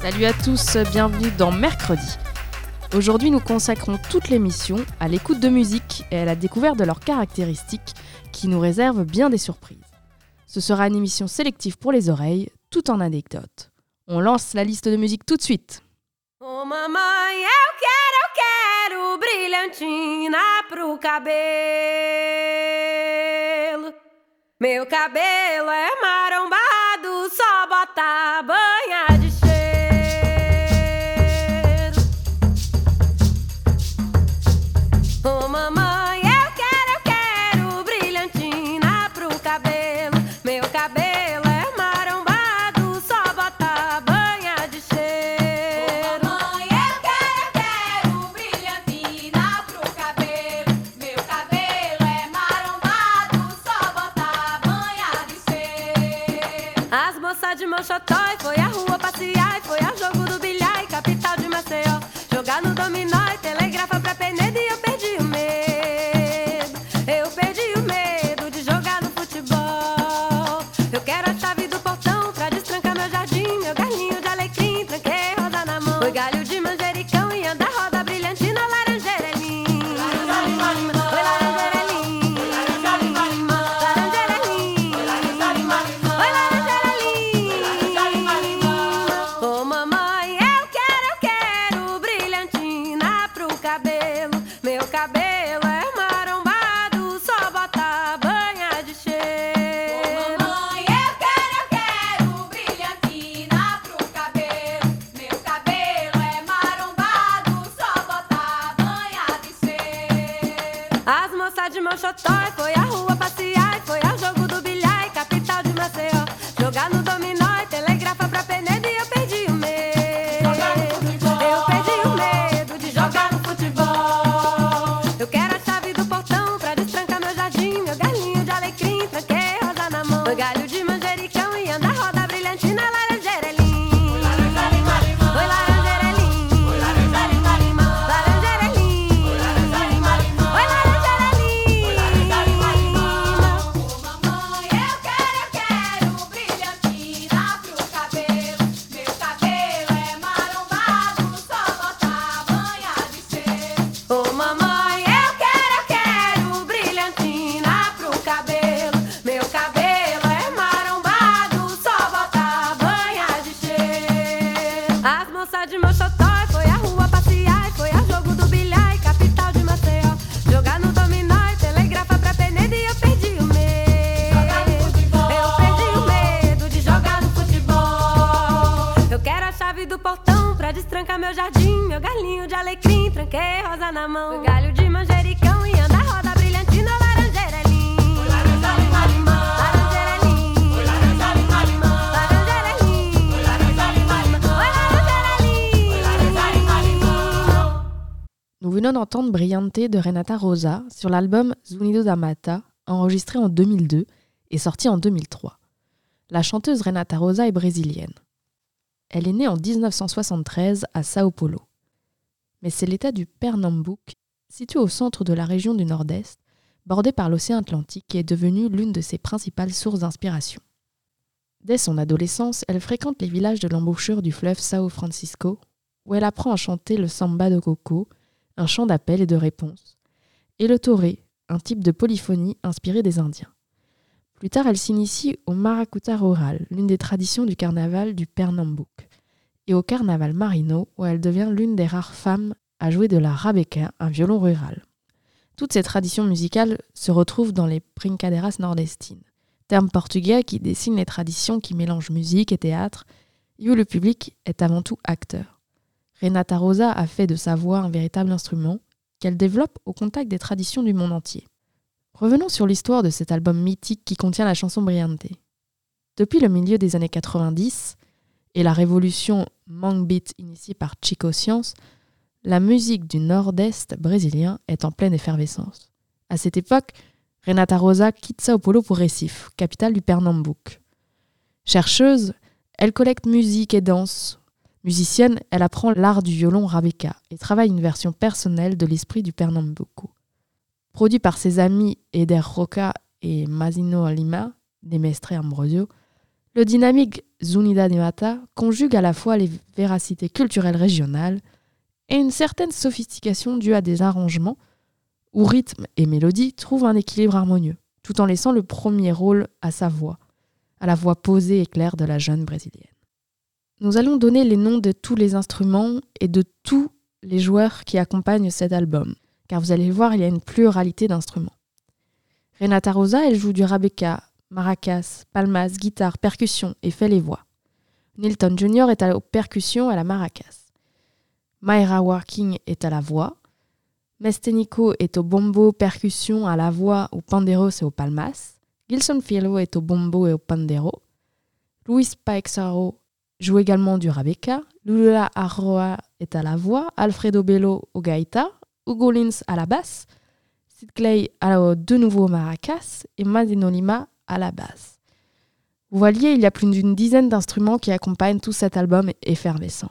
Salut à tous, bienvenue dans Mercredi. Aujourd'hui, nous consacrons toute l'émission à l'écoute de musique et à la découverte de leurs caractéristiques qui nous réservent bien des surprises. Ce sera une émission sélective pour les oreilles, tout en anecdotes. On lance la liste de musique tout de suite. Ô mamãe, eu quero, quero pro Foi à rua passear e foi ao jogo do bilhar e capital de Maceió. Jogar no dominó e telegrafa pra Penedo e eu As moças de Mochotó foi à rua passear foi ao jogo do bilhar capital de Maceió. Jogar no dominó meu galinho de alecrim, tranquei rosa na mão. Meu galho de manjericão e anda roda brilhantina, laranjeira é linda. Laranjeira é linda. Laranjeira é linda. Oi, laranjeira é linda. Nous venons d'entendre Brillante de Renata Rosa sur l'album Zunido da Mata, enregistré en 2002 et sorti en 2003. La chanteuse Renata Rosa est brésilienne. Elle est née en 1973 à Sao Paulo. Mais c'est l'état du Pernambouc, situé au centre de la région du Nord-Est, bordé par l'océan Atlantique, qui est devenu l'une de ses principales sources d'inspiration. Dès son adolescence, elle fréquente les villages de l'embouchure du fleuve Sao Francisco, où elle apprend à chanter le samba de coco, un chant d'appel et de réponse, et le toré, un type de polyphonie inspiré des Indiens. Plus tard, elle s'initie au maracuta rural, l'une des traditions du carnaval du Pernambouc, et au carnaval marino, où elle devient l'une des rares femmes à jouer de la rabeca, un violon rural. Toutes ces traditions musicales se retrouvent dans les brincadeiras nordestines, terme portugais qui dessine les traditions qui mélangent musique et théâtre, et où le public est avant tout acteur. Renata Rosa a fait de sa voix un véritable instrument qu'elle développe au contact des traditions du monde entier. Revenons sur l'histoire de cet album mythique qui contient la chanson Briante. Depuis le milieu des années 90 et la révolution Mang Beat initiée par Chico Science, la musique du nord-est brésilien est en pleine effervescence. À cette époque, Renata Rosa quitte Sao Paulo pour Recife, capitale du Pernambouc. Chercheuse, elle collecte musique et danse. Musicienne, elle apprend l'art du violon Rabeca et travaille une version personnelle de l'esprit du Pernambuco. Produit par ses amis Eder Roca et Mazino Lima, des Mestre Ambrosio, le dynamique Zunida de Mata conjugue à la fois les véracités culturelles régionales et une certaine sophistication due à des arrangements où rythme et mélodie trouvent un équilibre harmonieux, tout en laissant le premier rôle à sa voix, à la voix posée et claire de la jeune brésilienne. Nous allons donner les noms de tous les instruments et de tous les joueurs qui accompagnent cet album, car vous allez le voir, il y a une pluralité d'instruments. Renata Rosa, elle joue du rabeca, maracas, palmas, guitare, percussion et fait les voix. Nilton Jr. est à la percussion à la maracas. Mayra Working est à la voix. Mestenico est au bombo, percussion, à la voix, au panderos et au palmas. Gilson Filo est au bombo et au pandero. Luis Paexaro joue également du rabeca. Lula Arroa est à la voix. Alfredo Bello au gaita. Hugo Lins à la basse. Sid Clay à de nouveau au maracas. Et Madino Lima à la basse. Vous voyez, il y a plus d'une dizaine d'instruments qui accompagnent tout cet album effervescent.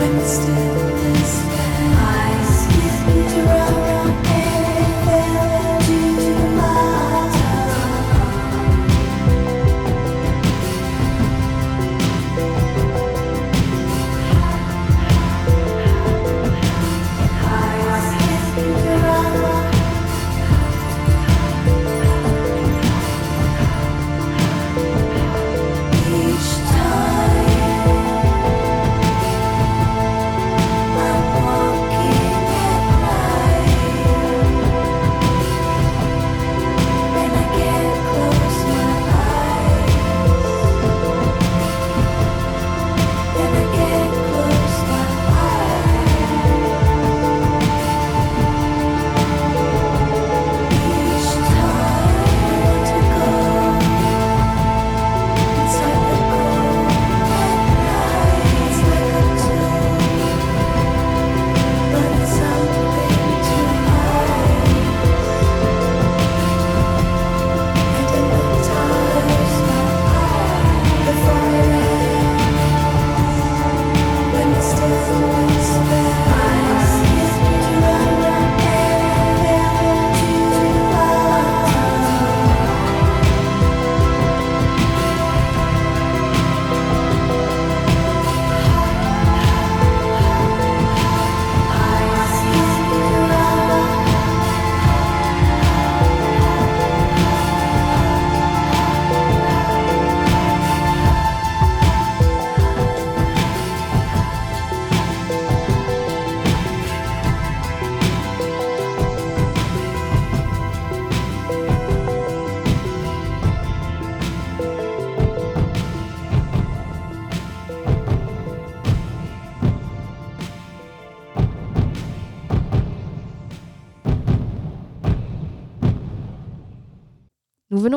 when the stillness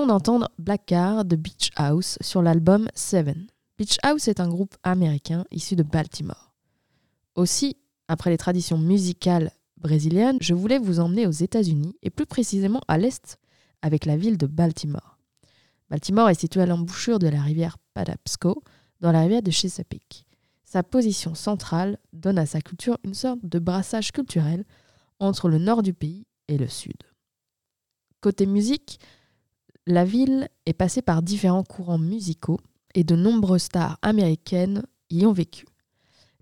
d'entendre Black Car de Beach House sur l'album Seven. Beach House est un groupe américain issu de Baltimore. Aussi, après les traditions musicales brésiliennes, je voulais vous emmener aux États-Unis et plus précisément à l'est avec la ville de Baltimore. Baltimore est située à l'embouchure de la rivière Patapsco, dans la rivière de Chesapeake. Sa position centrale donne à sa culture une sorte de brassage culturel entre le nord du pays et le sud. Côté musique, la ville est passée par différents courants musicaux et de nombreuses stars américaines y ont vécu.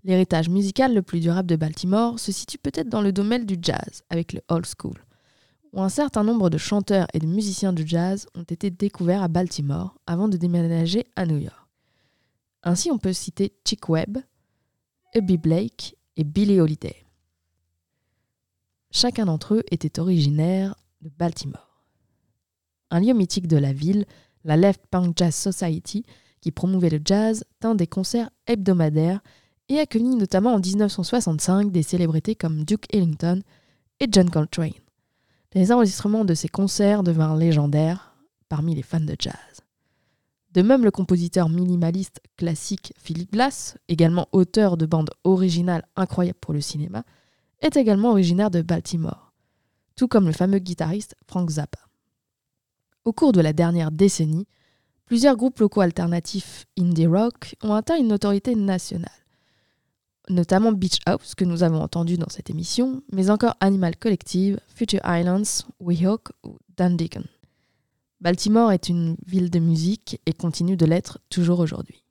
L'héritage musical le plus durable de Baltimore se situe peut-être dans le domaine du jazz, avec le old school, où un certain nombre de chanteurs et de musiciens de jazz ont été découverts à Baltimore avant de déménager à New York. Ainsi, on peut citer Chick Webb, Ubby Blake et Billie Holiday. Chacun d'entre eux était originaire de Baltimore. Un lieu mythique de la ville, la Left Punk Jazz Society, qui promouvait le jazz, tint des concerts hebdomadaires et accueillit notamment en 1965 des célébrités comme Duke Ellington et John Coltrane. Les enregistrements de ces concerts devinrent légendaires parmi les fans de jazz. De même, le compositeur minimaliste classique Philip Glass, également auteur de bandes originales incroyables pour le cinéma, est également originaire de Baltimore, tout comme le fameux guitariste Frank Zappa. Au cours de la dernière décennie, plusieurs groupes locaux alternatifs indie rock ont atteint une notoriété nationale, notamment Beach House que nous avons entendu dans cette émission, mais encore Animal Collective, Future Islands, Weehawk ou Dan Deacon. Baltimore est une ville de musique et continue de l'être toujours aujourd'hui.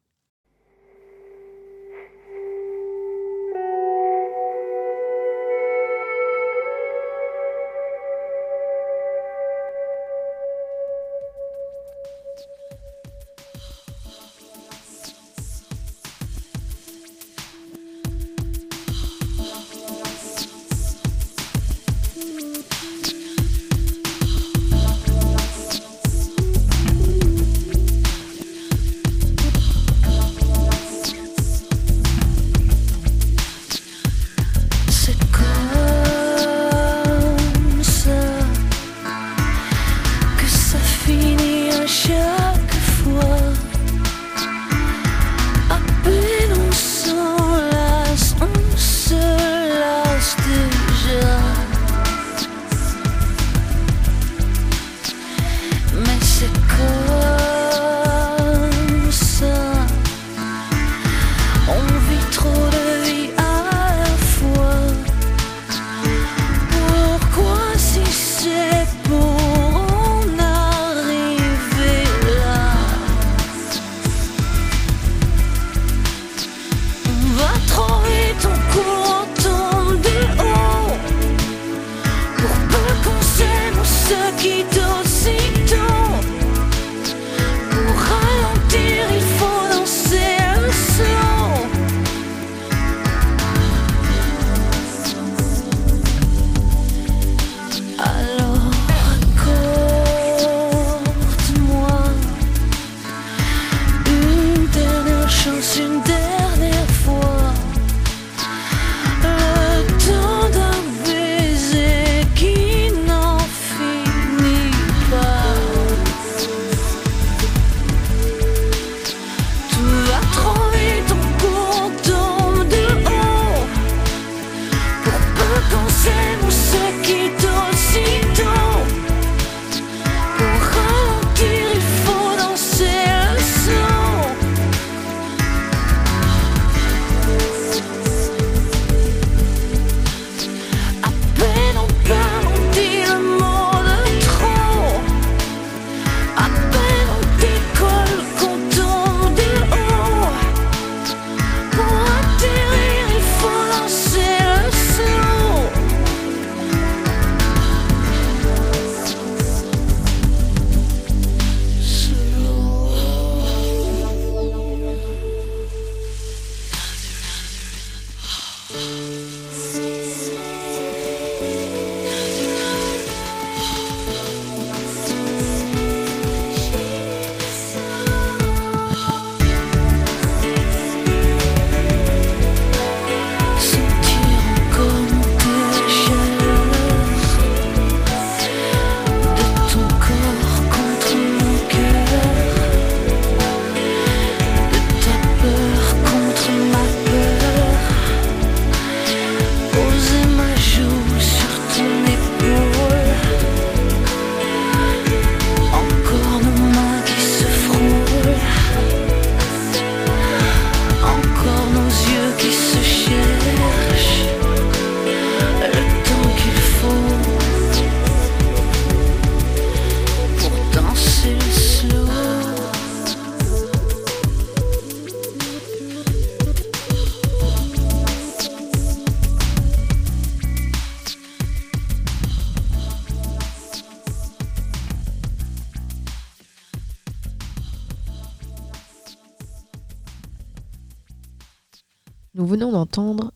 Nous venons d'entendre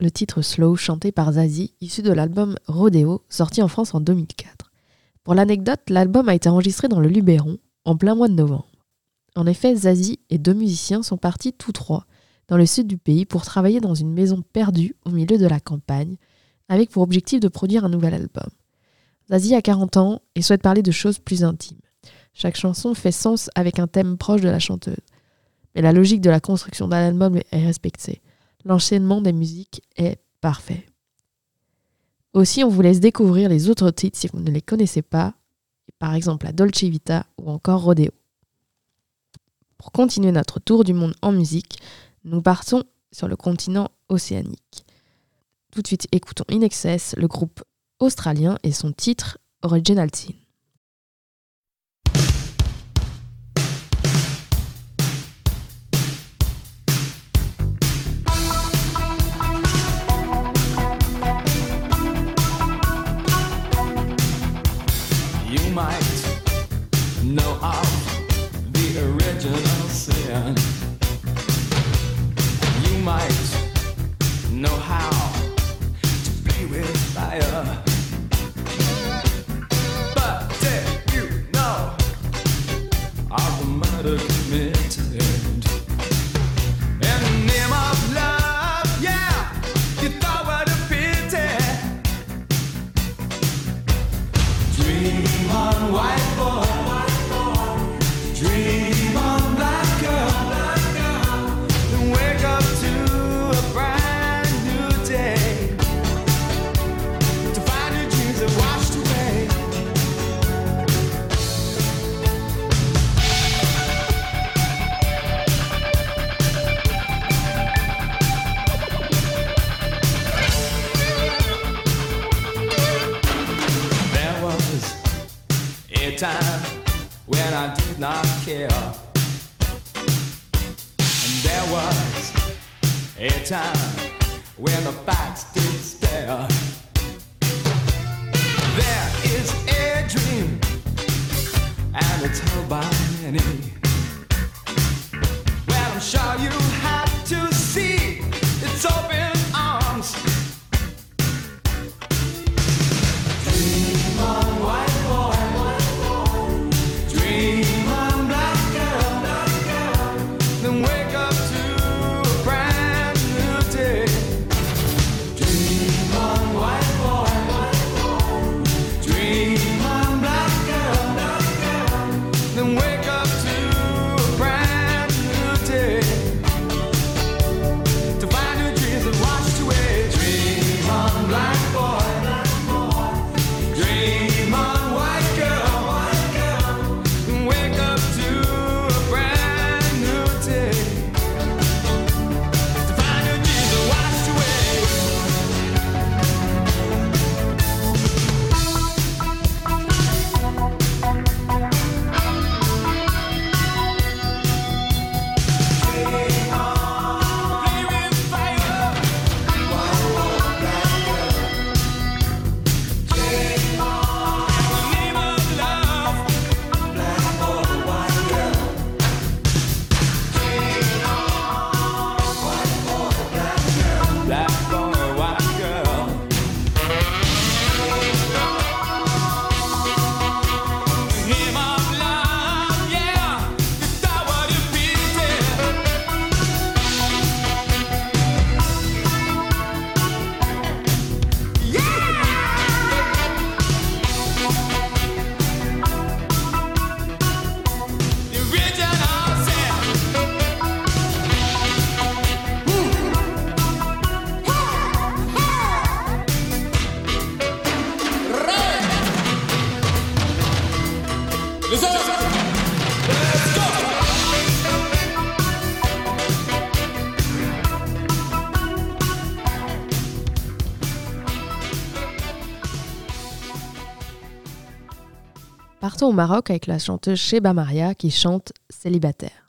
le titre Slow chanté par Zazie, issu de l'album Rodeo, sorti en France en 2004. Pour l'anecdote, l'album a été enregistré dans le Luberon, en plein mois de novembre. En effet, Zazie et deux musiciens sont partis tous trois dans le sud du pays pour travailler dans une maison perdue au milieu de la campagne, avec pour objectif de produire un nouvel album. Zazie a 40 ans et souhaite parler de choses plus intimes. Chaque chanson fait sens avec un thème proche de la chanteuse. Mais la logique de la construction d'un album est respectée. L'enchaînement des musiques est parfait. Aussi, on vous laisse découvrir les autres titres si vous ne les connaissez pas, par exemple la Dolce Vita ou encore Rodeo. Pour continuer notre tour du monde en musique, nous partons sur le continent océanique. Tout de suite, écoutons In Excess, le groupe australien et son titre Original Sin. You might know how to play with fire. Partons au Maroc avec la chanteuse Sheba Maria qui chante Célibataire.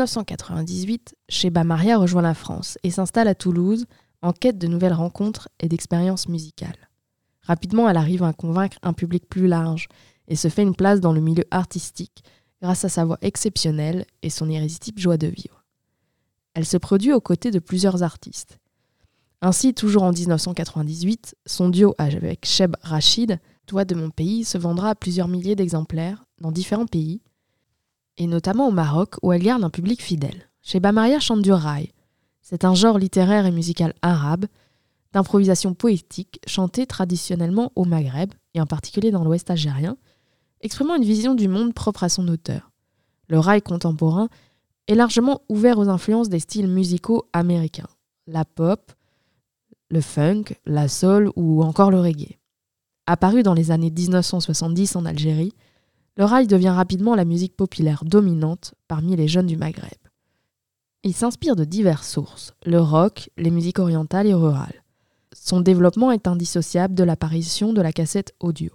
1998, Sheba Maria rejoint la France et s'installe à Toulouse en quête de nouvelles rencontres et d'expériences musicales. Rapidement, elle arrive à convaincre un public plus large et se fait une place dans le milieu artistique grâce à sa voix exceptionnelle et son irrésistible joie de vivre. Elle se produit aux côtés de plusieurs artistes. Ainsi, toujours en 1998, son duo avec Sheb Rachid, Toi de mon pays, se vendra à plusieurs milliers d'exemplaires dans différents pays, et notamment au Maroc où elle garde un public fidèle. Sheba Maria chante du raï. C'est un genre littéraire et musical arabe d'improvisation poétique chanté traditionnellement au Maghreb, et en particulier dans l'Ouest algérien, exprimant une vision du monde propre à son auteur. Le rail contemporain est largement ouvert aux influences des styles musicaux américains, la pop, le funk, la soul ou encore le reggae. Apparu dans les années 1970 en Algérie, le rail devient rapidement la musique populaire dominante parmi les jeunes du Maghreb. Il s'inspire de diverses sources, le rock, les musiques orientales et rurales. Son développement est indissociable de l'apparition de la cassette audio.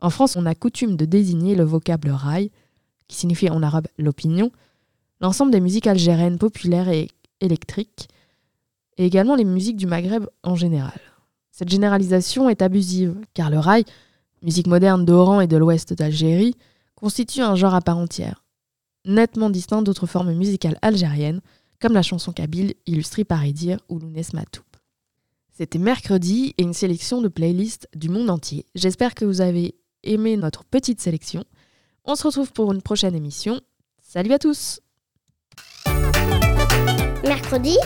En France, on a coutume de désigner le vocable rail, qui signifie en arabe l'opinion, l'ensemble des musiques algériennes populaires et électriques, et également les musiques du Maghreb en général. Cette généralisation est abusive, car le rail, musique moderne d'Oran et de l'ouest d'Algérie, constitue un genre à part entière, nettement distinct d'autres formes musicales algériennes, comme la chanson kabyle illustrée par Edir ou Lounès. C'était mercredi et une sélection de playlists du monde entier. J'espère que vous avez aimé notre petite sélection. On se retrouve pour une prochaine émission. Salut à tous Mercredi.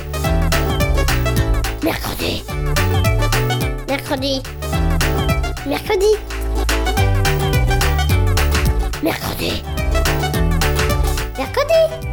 Mercredi. Mercredi. Mercredi. Mercredi. Mercredi.